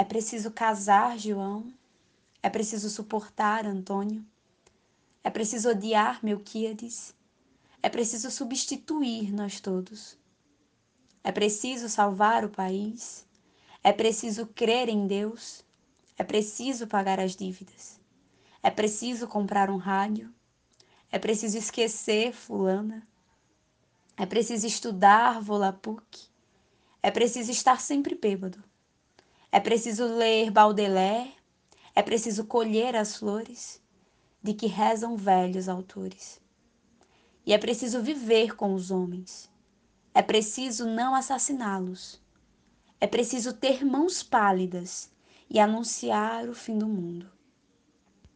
É preciso casar João? É preciso suportar Antônio? É preciso odiar Melquíades? É preciso substituir nós todos? É preciso salvar o país? É preciso crer em Deus? É preciso pagar as dívidas? É preciso comprar um rádio? É preciso esquecer Fulana? É preciso estudar Volapük? É preciso estar sempre bêbado? É preciso ler Baudelaire? É preciso colher as flores de que rezam velhos autores. E é preciso viver com os homens. É preciso não assassiná-los. É preciso ter mãos pálidas e anunciar o fim do mundo.